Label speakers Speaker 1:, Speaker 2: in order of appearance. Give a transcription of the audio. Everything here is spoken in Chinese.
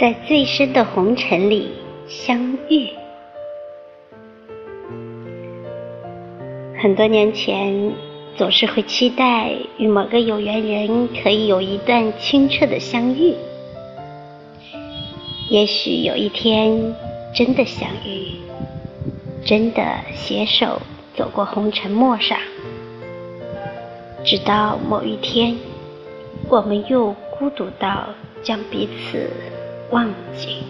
Speaker 1: 在最深的红尘里相遇。很多年前，总是会期待与某个有缘人可以有一段清澈的相遇。也许有一天真的相遇，真的携手走过红尘陌上，直到某一天，我们又孤独到将彼此忘记。